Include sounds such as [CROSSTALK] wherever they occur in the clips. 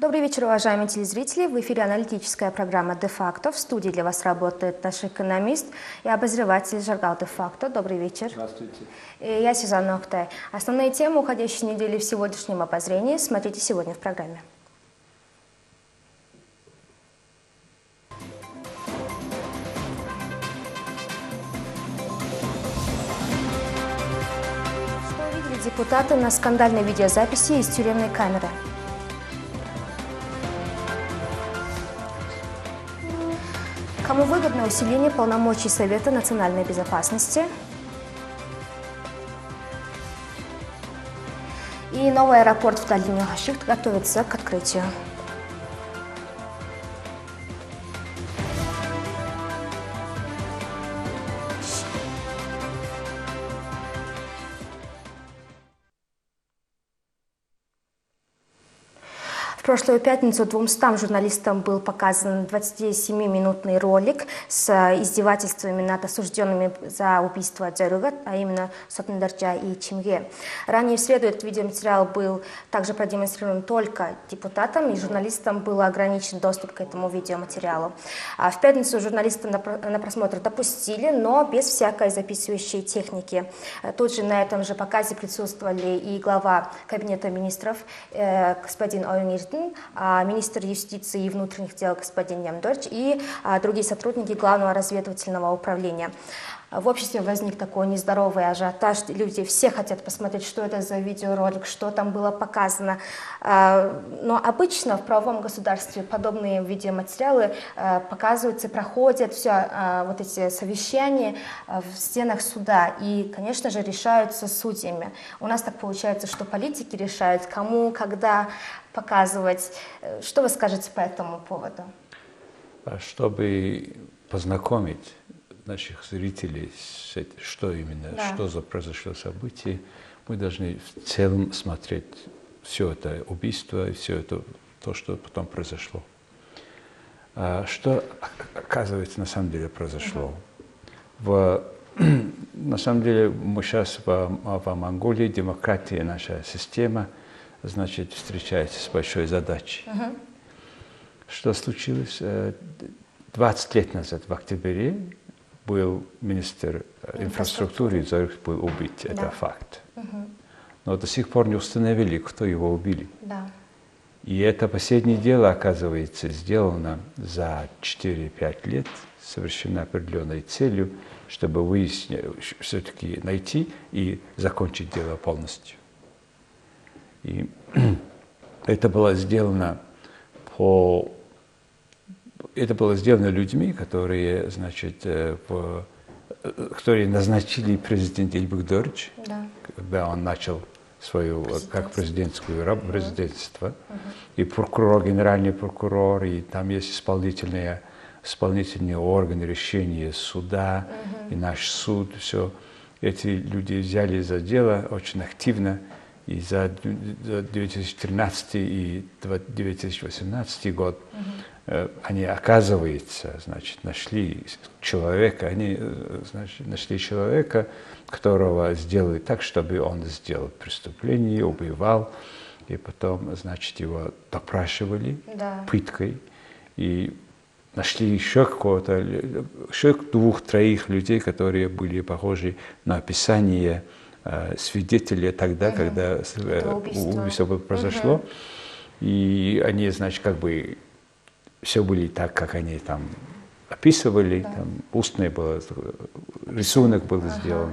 Добрый вечер, уважаемые телезрители. В эфире аналитическая программа «Де-факто». В студии для вас работает наш экономист и обозреватель журнала «Де-факто». Добрый вечер. Здравствуйте. И я Сюзанна Ухтай. Основные темы уходящей недели в сегодняшнем обозрении смотрите сегодня в программе. Что увидели депутаты на скандальной видеозаписи из тюремной камеры? Кому выгодно усиление полномочий Совета национальной безопасности? И новый аэропорт в Хашихт готовится к открытию. Прошлую пятницу 200 журналистам был показан 27-минутный ролик с издевательствами над осужденными за убийство Дзярюга, а именно Сотндарджа и Чимге. Ранее в среду этот видеоматериал был также продемонстрирован только депутатам, и журналистам был ограничен доступ к этому видеоматериалу. А в пятницу журналисты на про- на просмотр допустили, но без всякой записывающей техники. Э, Тут же на этом же показе присутствовали и глава Кабинета министров э, господин Ойниртин, а министр юстиции и внутренних дел господин Ямдорч и а, другие сотрудники Главного разведывательного управления. В обществе возник такой нездоровый ажиотаж. Люди все хотят посмотреть, что это за видеоролик, что там было показано. А, Но обычно в правовом государстве подобные видеоматериалы а, показываются, проходят все а, вот эти совещания а, в стенах суда и, конечно же, решаются судьями. У нас так получается, что политики решают, кому, когда показывать. Что вы скажете по этому поводу? А Чтобы познакомить наших зрителей что именно, Да. что за произошло событие, мы должны в целом смотреть все это убийство и все это, то, что потом произошло. А Что, о- оказывается, на самом деле произошло? В, на самом деле мы сейчас в, в Монголии, демократия, наша система, значит, встречается с большой задачей. Что случилось? Э, 20 лет назад, в октябре, был министр инфраструктуры, Зорих был убит. Это Да. факт. Но до сих пор не установили, кто его убили. Да. И это последнее дело, оказывается, сделано за 4-5 лет, совершенно определенной целью, чтобы выяснить, все-таки найти и закончить дело полностью. И [CLEARS THROAT] это было сделано по... Это было сделано людьми, которые, значит, э, в- э, которые назначили президент Ильбекдорч, Да. когда он начал свою как президентскую раб- президентство, и прокурор, генеральный прокурор, и там есть исполнительные, исполнительные органы решения суда, и наш суд, все. Эти люди взяли за дело очень активно, и за д- за 2013 и два- 2018 год. Э, они, оказывается, значит, нашли человека, они, э, значит, нашли человека, которого сделали так, чтобы он сделал преступление, убивал, и потом, значит, его допрашивали Да. пыткой, и нашли еще какого-то, еще двух-троих людей, которые были похожи на описание э, свидетелей тогда, когда с- э, убийство. убийство произошло. И они, значит, как бы все были так, как они там описывали, там устное было, рисунок был сделан.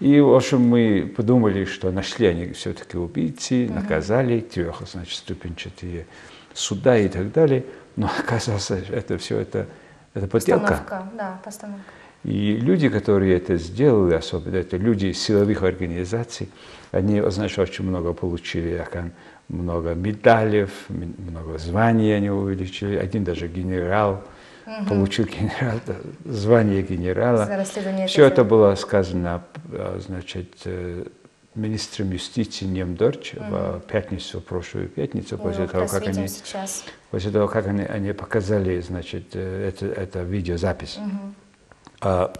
И, в общем, мы подумали, что нашли они все-таки убийцы, наказали трех, значит, ступенчатые суда и так далее. Но [LAUGHS] оказалось, это все это, это подделка. Постановка. Да, постановка. И люди, которые это сделали, особенно это люди силовых организаций, они, значит, очень много получили, много медалей, много званий они увеличили. Один даже генерал получил генерал, звание генерала. Все это было сказано, э, значит, э, министром юстиции Немдорч в пятницу, прошлую пятницу, Мы после того, как они сейчас. После того, как они, они показали, значит, э, это, это видеозапись. А,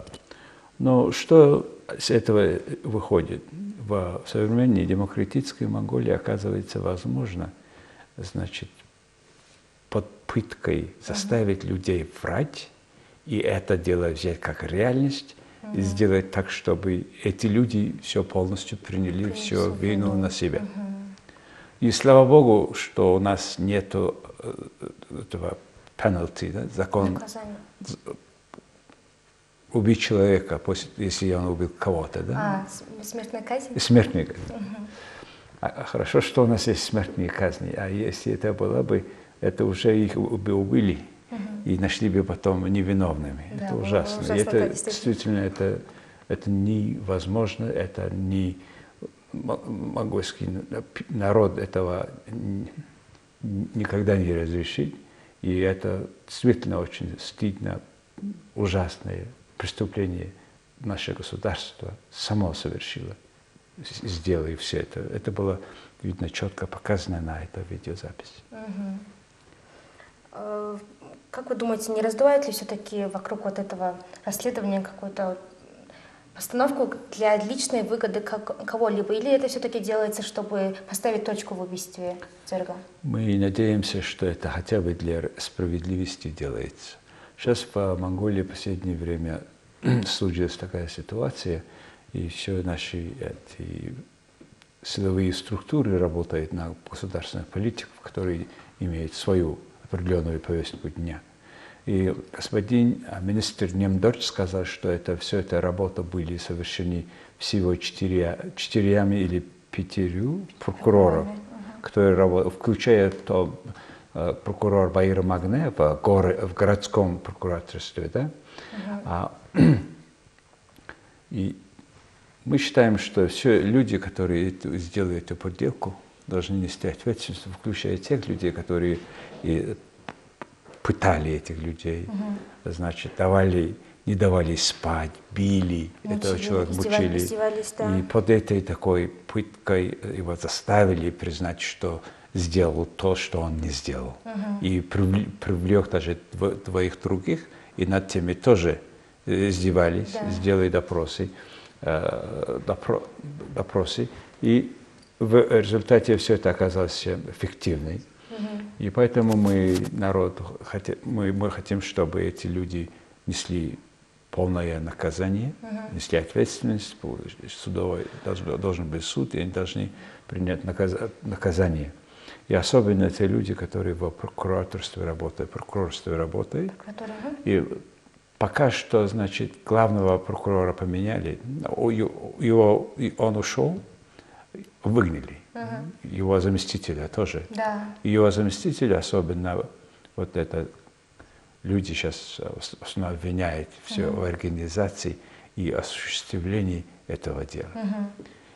но что с этого выходит? В современной демократической Монголии оказывается возможно, значит, под пыткой заставить людей врать, и это дело взять как реальность, и сделать так, чтобы эти люди все полностью приняли, всю всю вину на себя. И слава Богу, что у нас нет этого penalty, да, закон Наказание. Убить человека, после, если он убил кого-то, да? А, с- смертная казнь? Смертные казни. А хорошо, что у нас есть смертные казни, а если это было бы, это уже их бы убили и нашли бы потом невиновными. Да, это ужасно. ужасно, и это да, действительно. действительно это, это невозможно, это не мо- монгольский на- народ этого никогда не разрешит. И это действительно очень стыдно, ужасное преступление наше государство само совершило, сделая все это. Это было, видно, четко показано на этой видеозаписи. Э, Как вы думаете, не раздувает ли все-таки вокруг вот этого расследования какую-то постановку для личной выгоды кого-либо? Или это все-таки делается, чтобы поставить точку в убийстве Церга? Мы надеемся, что это хотя бы для справедливости делается. Сейчас в Монголии в последнее время [CLEARS THROAT] случилась такая ситуация, и все наши эти силовые структуры работают на государственных политиков, которые имеют свою определенную повестку дня. И господин а, министр Немдорч сказал, что это все это работа были совершены всего четырья, четырьмя или пятерью прокуроров, которые работают, включая то прокурор Баира Магне в, горе- в городском прокуратуре, да? А, [CLEARS THROAT] и мы считаем, что все люди, которые эту- сделали эту подделку, должны нести ответственность, включая тех людей, которые и пытали этих людей, значит, давали, не давали спать, били этого Мучили, человека, издевались- мучили. да. И под этой такой пыткой его заставили признать, что сделал то, что он не сделал. И привл- привлек даже дво- двоих других, и над теми тоже э, издевались, Да. сделали допросы, э, допро- допросы. И в результате все это оказалось эффективным. И поэтому мы, народ, хоте- мы, мы хотим, чтобы эти люди несли полное наказание, несли ответственность, судовой, должен, должен быть суд, и они должны принять наказ- наказание. И особенно те люди, которые в прокуратурстве работают, прокурорстве работают, Прокуратура, и пока что, значит, главного прокурора поменяли, его, он ушел, выгнали. Его заместителя тоже. Да. Его заместителя, особенно вот это, люди сейчас основном обвиняют все в организации и осуществлении этого дела.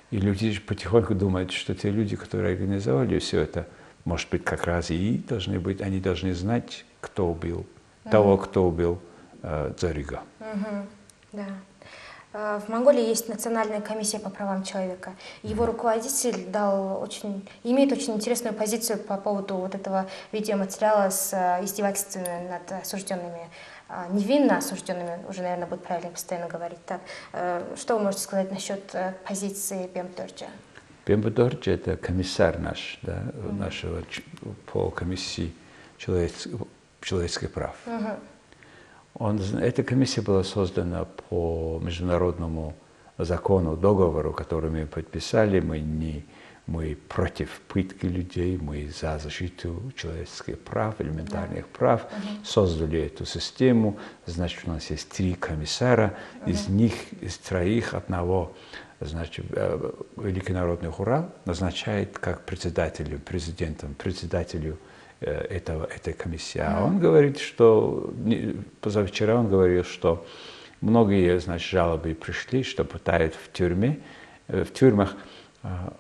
И люди потихоньку думают, что те люди, которые организовали все это, может быть, как раз и должны быть, они должны знать, кто убил того, кто убил э, Зорига. Мгм. Да. Э, В Монголии есть Национальная комиссия по правам человека. Его руководитель дал очень, имеет очень интересную позицию по поводу вот этого видеоматериала с э, издевательствами над осужденными, а, невинно осужденными, уже, наверное, будет правильно постоянно говорить так. Э, Что вы можете сказать насчет позиции Бемторджа? Пембедорч – это комиссар наш, да, нашего ч- по комиссии человеческих, прав. Он, зн- эта комиссия была создана по международному закону, договору, который мы подписали. Мы, не, мы против пытки людей, мы за защиту человеческих прав, элементарных прав. Создали эту систему. Значит, у нас есть три комиссара. Из них, из троих, одного значит, э, Великий Народный Хурал назначает как председателю, президентом, председателю э, этого, этой комиссии. А он говорит, что позавчера он говорил, что многие значит, жалобы пришли, что пытают в тюрьме, э, в тюрьмах,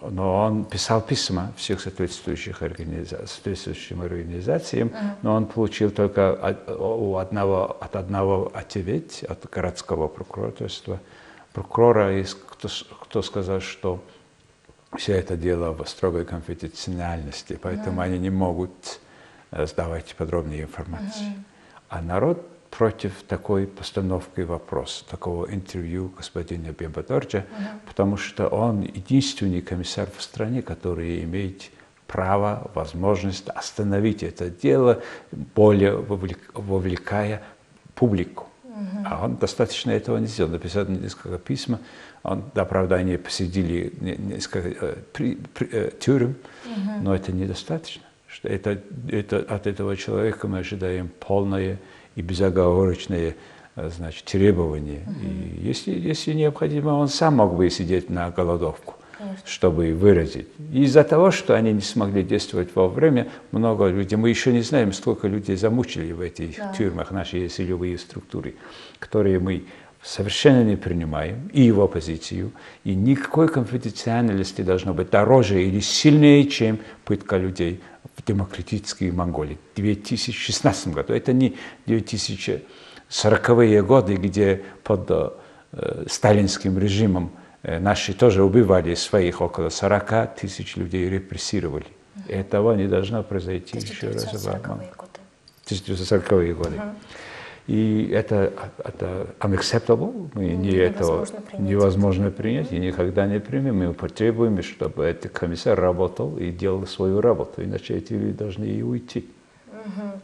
но он писал письма всех соответствующих организа- соответствующим организациям, но он получил только от, у одного, от одного ответ, от городского прокуратурства, прокурора, есть кто, кто сказал, что все это дело в строгой конфиденциальности, поэтому они не могут э, сдавать подробные информации. А народ против такой постановки вопроса, такого интервью господина Бебадорджа, потому что он единственный комиссар в стране, который имеет право, возможность остановить это дело, более вовлекая публику. А он достаточно этого не сделал. Написал несколько писем, он до оправдания посидели несколько э, при, при, э, тюрем, но это недостаточно. Что это, это, от этого человека мы ожидаем полное и безоговорочное э, значит, требование. И если, если необходимо, он сам мог бы сидеть на голодовку чтобы выразить. Из-за того, что они не смогли действовать во время, много людей, мы еще не знаем, сколько людей замучили в этих да. тюрьмах наши силовые структуры, которые мы совершенно не принимаем, и его позицию, и никакой конфиденциальности должно быть дороже или сильнее, чем пытка людей в демократической Монголии в 2016 году. Это не 2040-е годы, где под э, сталинским режимом наши тоже убивали своих около 40 тысяч людей, репрессировали. -huh. Этого не должно произойти еще раз. 1940-е годы. -huh. И это, это unacceptable, мы не невозможно это принять. невозможно принять и никогда не примем. Мы потребуем, чтобы этот комиссар работал и делал свою работу, иначе эти люди должны и уйти. Э,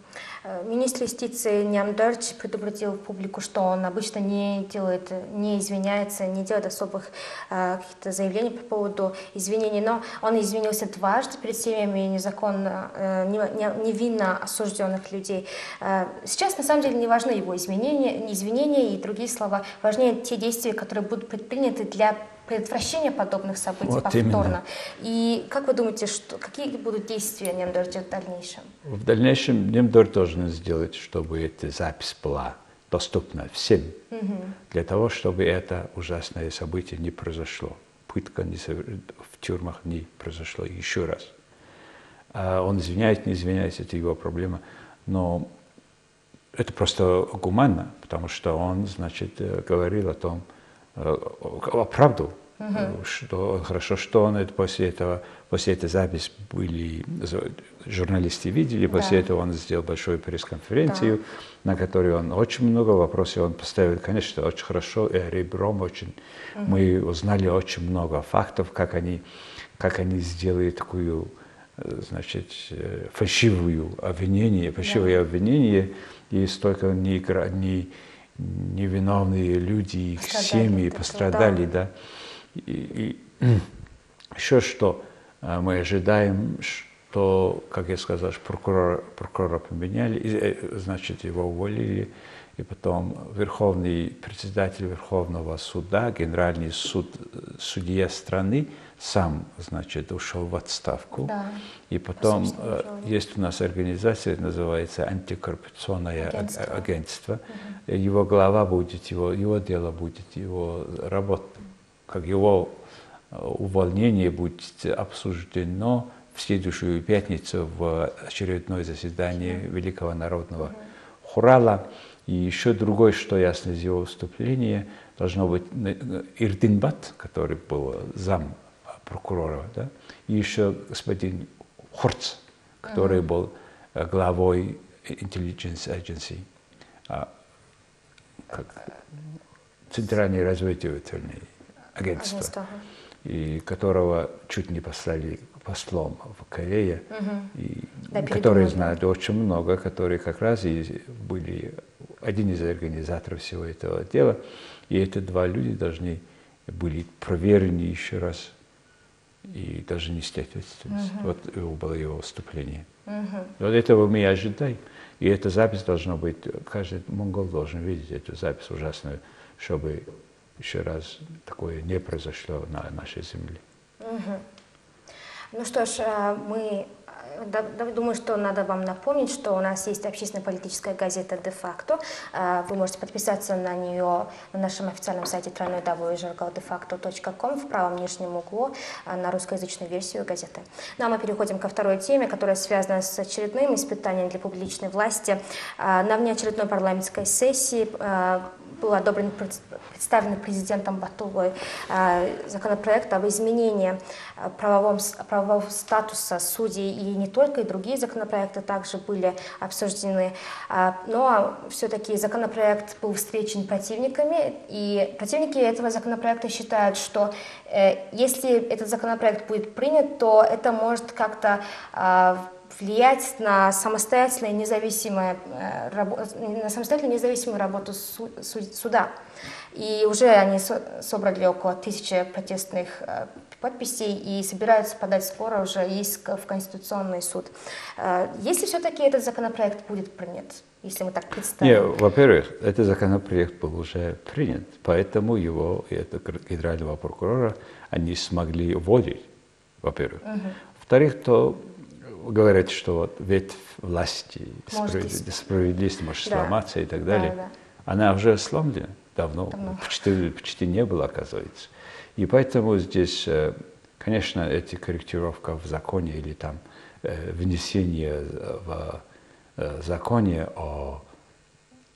министр юстиции Нямдерч предупредил публику, что он обычно не делает, не извиняется, не делает особых э, каких-то заявлений по поводу извинений, но он извинился дважды перед семьями незаконно, э, невинно осужденных людей. Э, сейчас на самом деле не важны его изменения, извинения и другие слова, важнее те действия, которые будут предприняты для предотвращения подобных событий вот повторно. Именно. И как вы думаете, что, какие будут действия Немдор в дальнейшем? В дальнейшем Немдор должен сделать, чтобы эта запись была доступна всем, угу. для того, чтобы это ужасное событие не произошло. Пытка не, в тюрьмах не произошло еще раз. А он извиняется, не извиняется, это его проблема. Но это просто гуманно, потому что он, значит, э, говорил о том, Э, правду, угу. что хорошо, что он это после этого, после этой записи были журналисты видели, да. после этого он сделал большую пресс-конференцию, да. на которой он очень много вопросов он поставил, конечно, очень хорошо, и ребром очень, угу. мы узнали очень много фактов, как они, как они сделали такую, э, значит, фальшивую обвинение, фальшивое да. обвинение, и столько не, не невиновные люди, их пострадали, семьи пострадали, да. да. И, и [CLEARS THROAT] еще что а, мы ожидаем, что, как я сказал, прокурора, прокурора поменяли, э, значит, его уволили, и потом Верховный председатель Верховного суда, Генеральный суд, судья страны сам, значит, ушел в отставку. Да. И потом э, есть у нас организация, называется антикоррупционное агентство. агентство. Угу. Его глава будет, его, его дело будет, его работа, как его э, увольнение будет обсуждено в следующую пятницу в очередное заседание Великого народного угу. хурала. И еще другое, что ясно из его выступления, должно быть э, Ирдинбат, который был зам прокурора, да, и еще господин Хорц, который был э, главой Intelligence Agency, а, как Центральное разведывательное агентство, и которого чуть не послали послом в Корее, угу. и да, которые знают очень много, которые как раз и были один из организаторов всего этого дела. И эти два люди должны были проверены еще раз и даже нести ответственность. Uh-huh. Вот было его выступление. Uh-huh. Вот этого мы и ожидаем. И эта запись должна быть, каждый монгол должен видеть эту запись ужасную, чтобы еще раз такое не произошло на нашей земле. Uh-huh. Ну что ж, э, мы Думаю, что надо вам напомнить, что у нас есть общественно-политическая газета «Де-факто». А, вы можете подписаться на нее на нашем официальном сайте www.journaldefacto.com в правом нижнем углу а, на русскоязычную версию газеты. Ну а мы переходим ко второй теме, которая связана с очередным испытанием для публичной власти. А, на внеочередной парламентской сессии был одобрен, представлен президентом Батулой э, законопроект об изменении э, правового, правового статуса судей, и не только, и другие законопроекты также были обсуждены. Э, но все-таки законопроект был встречен противниками, и противники этого законопроекта считают, что если этот законопроект будет принят, то это может как-то влиять на самостоятельную независимую, э, на самостоятельную независимую работу суда. И уже они собрали около тысячи протестных э, подписей и собираются подать скоро уже иск в Конституционный суд. Э, если все-таки этот законопроект будет принят, если мы так представим? Нет, во-первых, этот законопроект был уже принят, поэтому его, это генерального прокурора, они смогли вводить, во-первых. Угу. Во-вторых, то говорят, что вот ветвь власти, может справедливость может да. сломаться и так далее. Да, да. Она уже сломлена давно, давно. Почти, почти не было, оказывается. И поэтому здесь, э, конечно, эти корректировка в законе или там э, внесение в э, законе о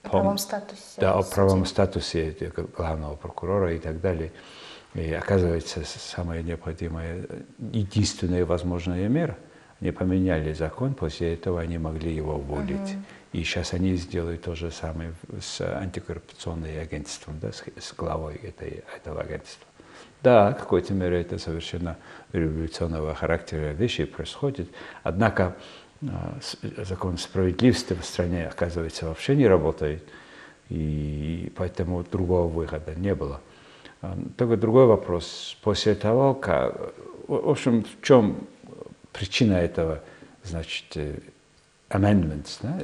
о правом статусе. Да, о правом статусе главного прокурора и так далее. И оказывается, самая необходимая, единственная возможная мера – не поменяли закон, после этого они могли его уволить. Uh-huh. И сейчас они сделают то же самое с антикоррупционным агентством, да, с, с главой этой, этого агентства. Да, в какой-то мере это совершенно революционного характера вещи происходит, однако а, закон справедливости в стране, оказывается, вообще не работает, и поэтому другого выхода не было. А, только другой вопрос. После того, как... В общем, в чем причина этого, значит, э, amendments, да,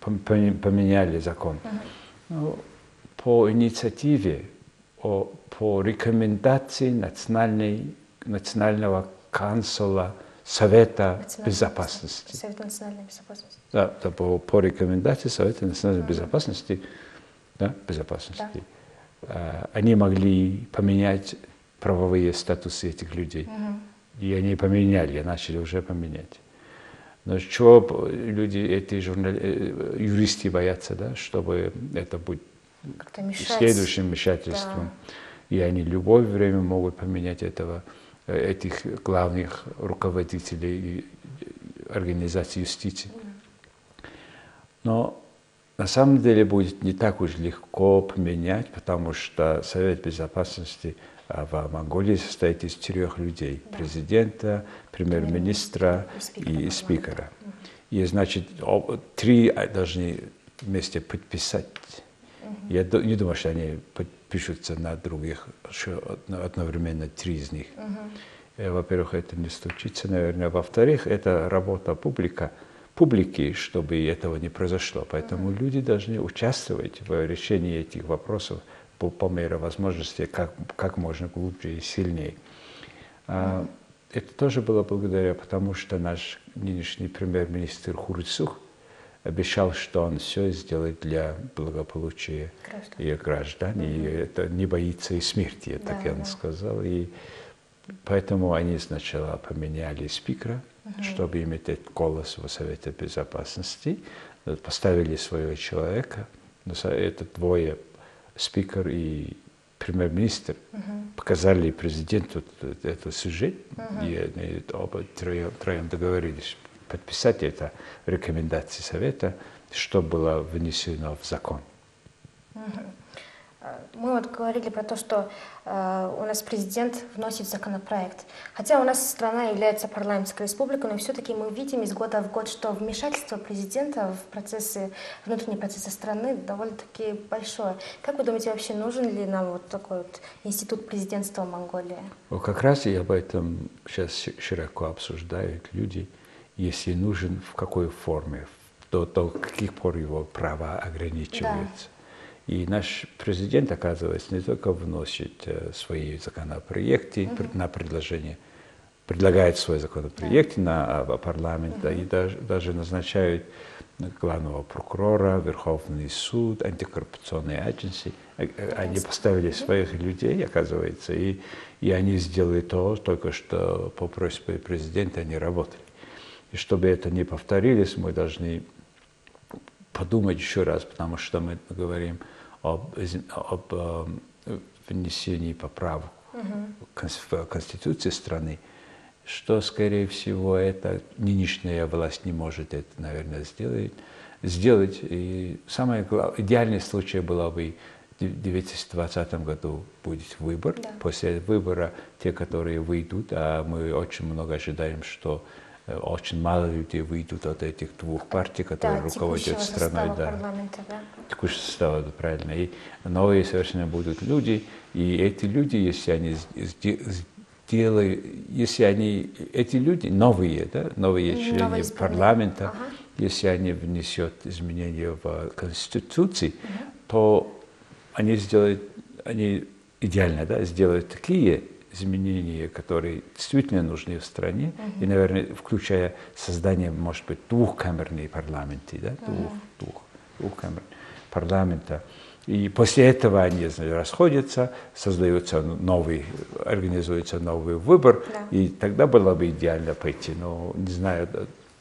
поменяли закон. Ну, по инициативе, по рекомендации национальной, национального консула Совета безопасности. Совета национальной безопасности. Да, да по, по рекомендации Совета национальной uh-huh. безопасности, да, безопасности, да. они могли поменять правовые статусы этих людей. Uh-huh. И они поменяли, начали уже поменять. Но чего люди, эти журнали, э, юристы боятся, да, чтобы это будет следующим вмешательством. Да. И они в любое время могут поменять этого, э, этих главных руководителей организации юстиции. Но на самом деле будет не так уж легко поменять, потому что Совет Безопасности – в Монголии состоит из четырех людей. Да. Президента, премьер-министра и спикера. И, значит, три должны вместе подписать. Я не думаю, что они подпишутся на других, одновременно три из них. Э, во-первых, это не случится, наверное. Во-вторых, это работа публика, публики, чтобы этого не произошло. Поэтому люди должны участвовать в решении этих вопросов по, по мере возможности как, как можно глубже и сильнее. А, это тоже было благодаря, потому что наш нынешний премьер-министр Хурцух обещал, что он все сделает для благополучия граждан. и граждан, mm-hmm. и это не боится и смерти, да, так да. он сказал. И поэтому они сначала поменяли спикера, mm-hmm. чтобы иметь этот голос в Совете Безопасности, поставили своего человека, но это двое спикер и премьер-министр uh-huh. показали президенту этот сюжет, uh-huh. и они оба троем, троем договорились подписать это рекомендации Совета, что было внесено в закон. Uh-huh. Мы вот говорили про то, что э, у нас президент вносит законопроект. Хотя у нас страна является парламентской республикой, но все-таки мы видим из года в год, что вмешательство президента в процессы, внутренние процессы страны довольно-таки большое. Как вы думаете, вообще нужен ли нам вот такой вот институт президентства Монголии? Ну, как раз и об этом сейчас широко обсуждают люди, если нужен, в какой форме, до, до каких пор его права ограничиваются. Да. И наш президент, оказывается, не только вносит э, свои законопроекты mm-hmm. на предложение, предлагает свои законопроекты yeah. на а, парламент, mm-hmm. и даже, даже назначает главного прокурора, Верховный суд, антикоррупционные агенции. Э, э, они поставили своих людей, оказывается, и, и они сделали то, только что по просьбе президента они работали. И чтобы это не повторилось, мы должны подумать еще раз, потому что мы говорим об, об э, внесении поправок в Конституции страны, что, скорее всего, это нынешняя власть не может это, наверное, сделать. сделать. И самое главное, идеальный случай было бы в 2020 году будет выбор. Да. После выбора те, которые выйдут, а мы очень много ожидаем, что очень мало людей выйдут от этих двух партий, которые да, руководят страной. Да. Парламента, да. Текущего состава, да, правильно. И новые совершенно будут люди, и эти люди, если они сделают, если они, эти люди новые, да, новые члены новые парламента, ага. если они внесут изменения в Конституцию, угу. то они сделают, они идеально да, сделают такие изменения, которые действительно нужны в стране, uh-huh. и, наверное, включая создание, может быть, двухкамерной парламенты, да, двух, uh-huh. двух, двухкамерной парламента. И после этого они знаю, расходятся, создается новый, организуется новый выбор, да. и тогда было бы идеально пойти. Но не знаю,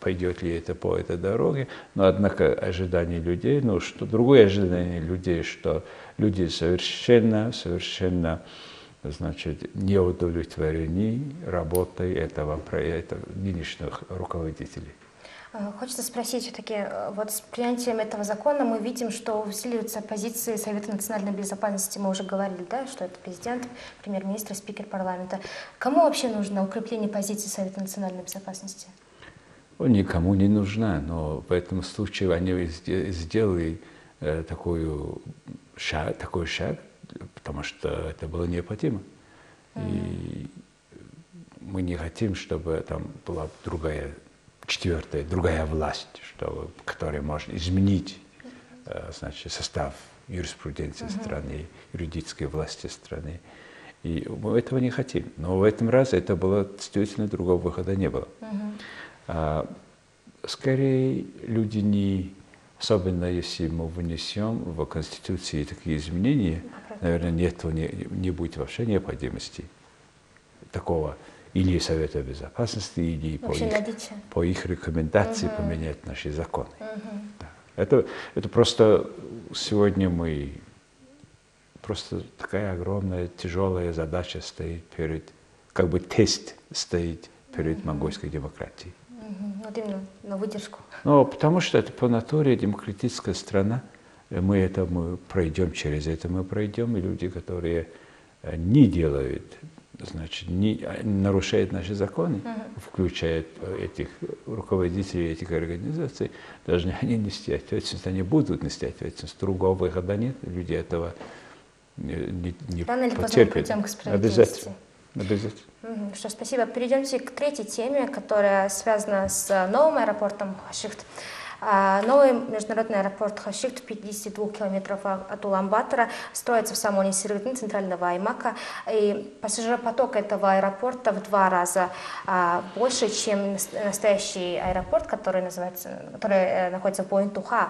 пойдет ли это по этой дороге, но однако ожидание людей, ну что другое ожидание людей, что люди совершенно, совершенно значит, не удовлетворены работой этого проекта, нынешних руководителей. Э, хочется спросить все-таки, э, вот с принятием этого закона мы видим, что усиливаются позиции Совета национальной безопасности. Мы уже говорили, да, что это президент, премьер-министр, спикер парламента. Кому вообще нужно укрепление позиций Совета национальной безопасности? Никому не нужна, но в этом случае они сделали э, такую шаг, такой шаг, потому что это было необходимо. Mm-hmm. И мы не хотим, чтобы там была другая, четвертая, другая власть, что, которая может изменить э, значит, состав юриспруденции mm-hmm. страны, юридической власти страны. И мы этого не хотим. Но в этом разе это было действительно другого выхода не было. Mm-hmm. А, скорее люди не Особенно если мы внесем в Конституции такие изменения, наверное, нет, не, не будет вообще необходимости такого или Совета Безопасности, или по их, по их рекомендации угу. поменять наши законы. Угу. Да. Это, это просто сегодня мы просто такая огромная тяжелая задача стоит перед, как бы тест стоит перед угу. монгольской демократией. Именно на выдержку. Ну, потому что это по натуре демократическая страна. Мы это мы пройдем, через это мы пройдем, и люди, которые э, не делают, значит, не нарушают наши законы, uh-huh. включая э, этих руководителей этих организаций, должны они нести ответственность, они будут нести ответственность. Другого выхода нет, люди этого не, не Рано или к справедливости. Обязательно. Обязательно. Что, спасибо. Перейдемте к третьей теме, которая связана с новым аэропортом Хашихт. А, новый международный аэропорт Хашихт, 52 километров от Уламбатора, строится в самом середине центрального Аймака. И пассажиропоток этого аэропорта в два раза а, больше, чем настоящий аэропорт, который, называется, который э, находится в Боинтуха.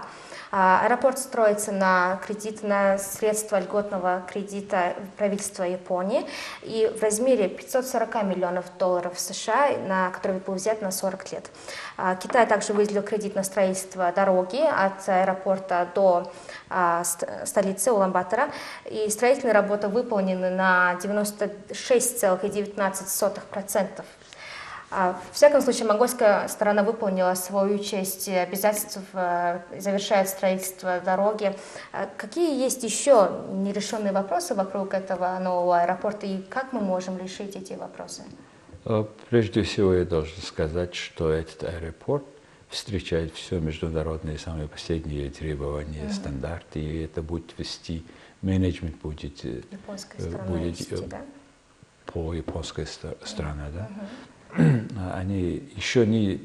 А, аэропорт строится на кредит, на средства льготного кредита правительства Японии и в размере 540 миллионов долларов США, на, который был взят на 40 лет. А, Китай также выделил кредит на строительство дороги от аэропорта до а, столицы Уламбатора. И строительные работы выполнены на 96,19%. А, в всяком случае, монгольская сторона выполнила свою часть обязательств, э, завершает строительство дороги. А какие есть еще нерешенные вопросы вокруг этого нового аэропорта и как мы можем решить эти вопросы? А, прежде всего, я должен сказать, что этот аэропорт встречает все международные самые последние требования, mm-hmm. стандарты, и это будет вести, менеджмент будет, э, Японская будет вести, да? по японской стране, да? Mm-hmm. Они еще не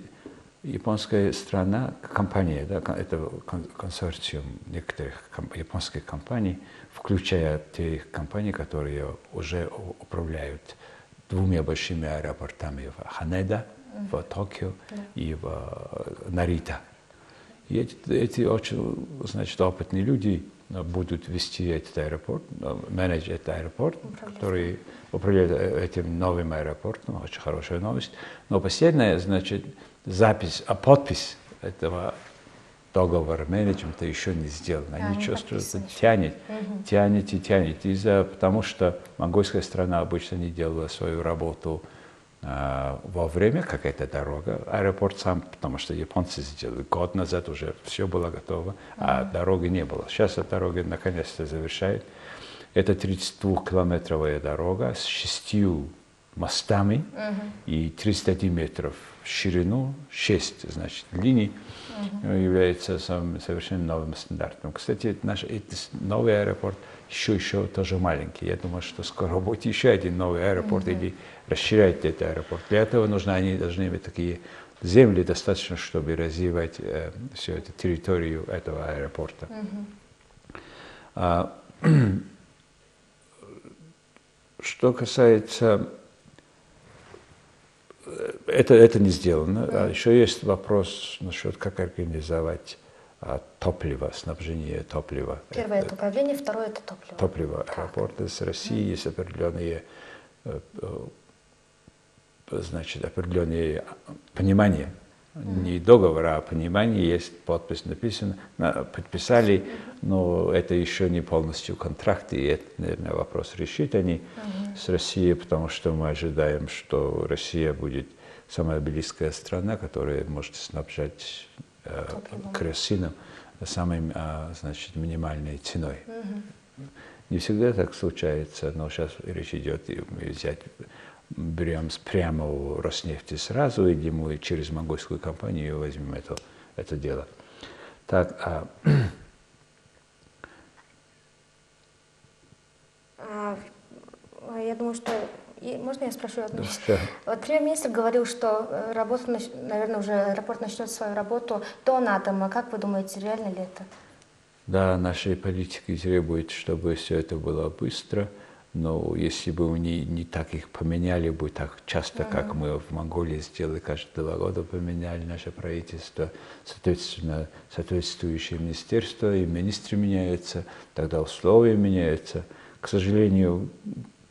японская страна, компания, да, это консорциум некоторых японских компаний, включая те компании, которые уже управляют двумя большими аэропортами в Ханеда, в Токио и в э, Нарита. И эти, эти очень, значит, опытные люди будут вести этот аэропорт, э, менеджер этот аэропорт, который управляет э, этим новым аэропортом, очень хорошая новость. Но последняя, значит, запись, а подпись этого договор менеджмента еще не сделан. Они А, не чувствуют, что тянет, тянет и тянет. Из-за, потому что монгольская страна обычно не делала свою работу а, во время какая-то дорога, аэропорт сам, потому что японцы сделали год назад уже все было готово, а дороги не было. Сейчас эта дорога наконец-то завершает. Это 32-километровая дорога с шестью мостами и 31 метров ширину, 6, значит, линий, является самым совершенно новым стандартом. Кстати, наш новый аэропорт еще, еще тоже маленький. Я думаю, что скоро [LAUGHS] будет еще один новый аэропорт или расширять этот аэропорт. Для этого нужно, они должны иметь такие земли достаточно, чтобы развивать э, всю эту территорию этого аэропорта. А, [CLEARS THROAT] что касается это, это не сделано. А еще есть вопрос насчет, как организовать а, топливо, снабжение топлива. Первое это управление, второе это топливо. Топливо аэропорта с Россией есть определенные, э, э, значит, определенные понимания. Не договора, а понимание есть, подпись написана, на- подписали, но это еще не полностью контракт, и это, наверное, вопрос решить они с Россией, потому что мы ожидаем, что Россия будет самая близкая страна, которая может снабжать э, керосином самой, а, значит, минимальной ценой. Не всегда так случается, но сейчас речь идет и взять, берем прямо у Роснефти сразу, или мы через монгольскую компанию возьмем это, это дело. Так, а, А, Я думаю, что... и Можно я спрошу одну? Да. Вот премьер-министр говорил, что э, работа, наверное, уже аэропорт начнет свою работу до НАТО. Как вы думаете, реально ли это? да, наши политики требуют, чтобы все это было быстро, но если бы они не так их поменяли бы так часто, как мы в Монголии сделали, каждые два года поменяли наше правительство, соответственно, соответствующие министерства и министры меняются, тогда условия меняются. К сожалению,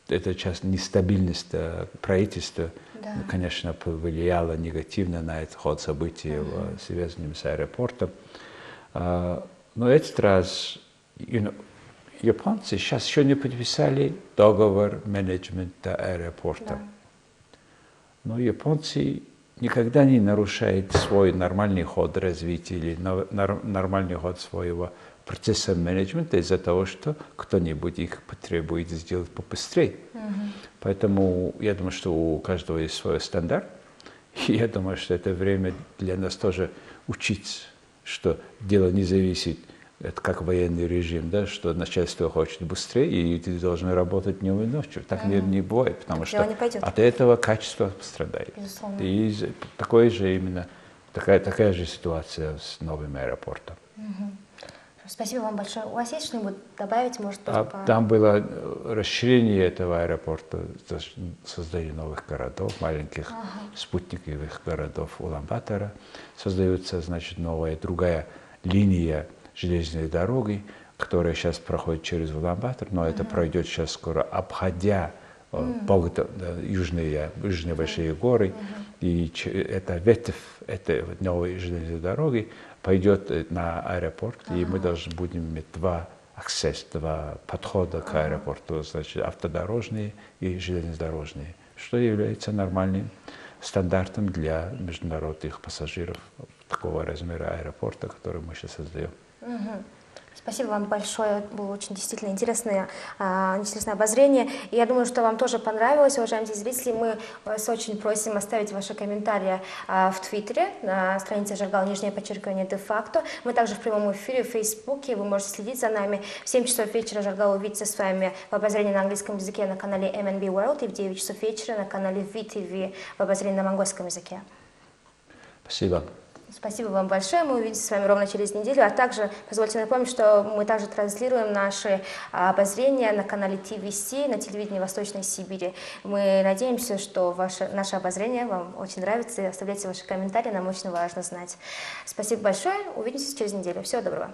эта часть нестабильность э, правительства, Да. конечно, повлияла негативно на этот ход событий, в- связанным с аэропортом. А, Но этот раз you know, японцы сейчас еще не подписали договор менеджмента аэропорта. Да. Но японцы никогда не нарушают свой нормальный ход развития или нормальный ход своего процесса менеджмента из-за того, что кто-нибудь их потребует сделать побыстрее. Поэтому я думаю, что у каждого есть свой стандарт. [LAUGHS] И я думаю, что это время для нас тоже учиться, что дело не зависит, это как военный режим, да, что начальство хочет быстрее, и ты должен работать днем и ночью. Так не, не бывает, потому Так что не пойдет. от этого качество пострадает. Безусловно. И такое же именно, такая, такая же ситуация с новым аэропортом. Спасибо вам большое. У вас есть что-нибудь добавить, может А по- там было э, расширение этого аэропорта, создание новых городов, маленьких спутниковых городов Улан-Батора. Создается, значит, новая другая линия железной дороги, которая сейчас проходит через Улан-Батор, но это пройдет сейчас скоро, обходя э, Богда- да, южные, южные большие горы. И эта ветвь этой новой железной дороги пойдет э, на аэропорт, и мы должны будем иметь два аксесс, два подхода к аэропорту, значит, автодорожные и железнодорожные, что является нормальным стандартом для международных пассажиров такого размера аэропорта, который мы сейчас создаем. Спасибо вам большое. Было очень действительно интересное, а, интересное обозрение. И я думаю, что вам тоже понравилось, уважаемые зрители. Мы вас очень просим оставить ваши комментарии а, в Твиттере, на странице Жаргал, нижнее подчеркивание, де-факто. Мы также в прямом эфире в Фейсбуке. Вы можете следить за нами. В 7 часов вечера Жаргал увидится с вами в обозрении на английском языке на канале MNB World и в 9 часов вечера на канале VTV в обозрении на монгольском языке. Спасибо. Спасибо вам большое. Мы увидимся с вами ровно через неделю. А также позвольте напомнить, что мы также транслируем наши а, обозрения на канале ТВС, на телевидении Восточной Сибири. Мы надеемся, что ваше, наше обозрение вам очень нравится. Оставляйте ваши комментарии, нам очень важно знать. Спасибо большое. Увидимся через неделю. Всего доброго.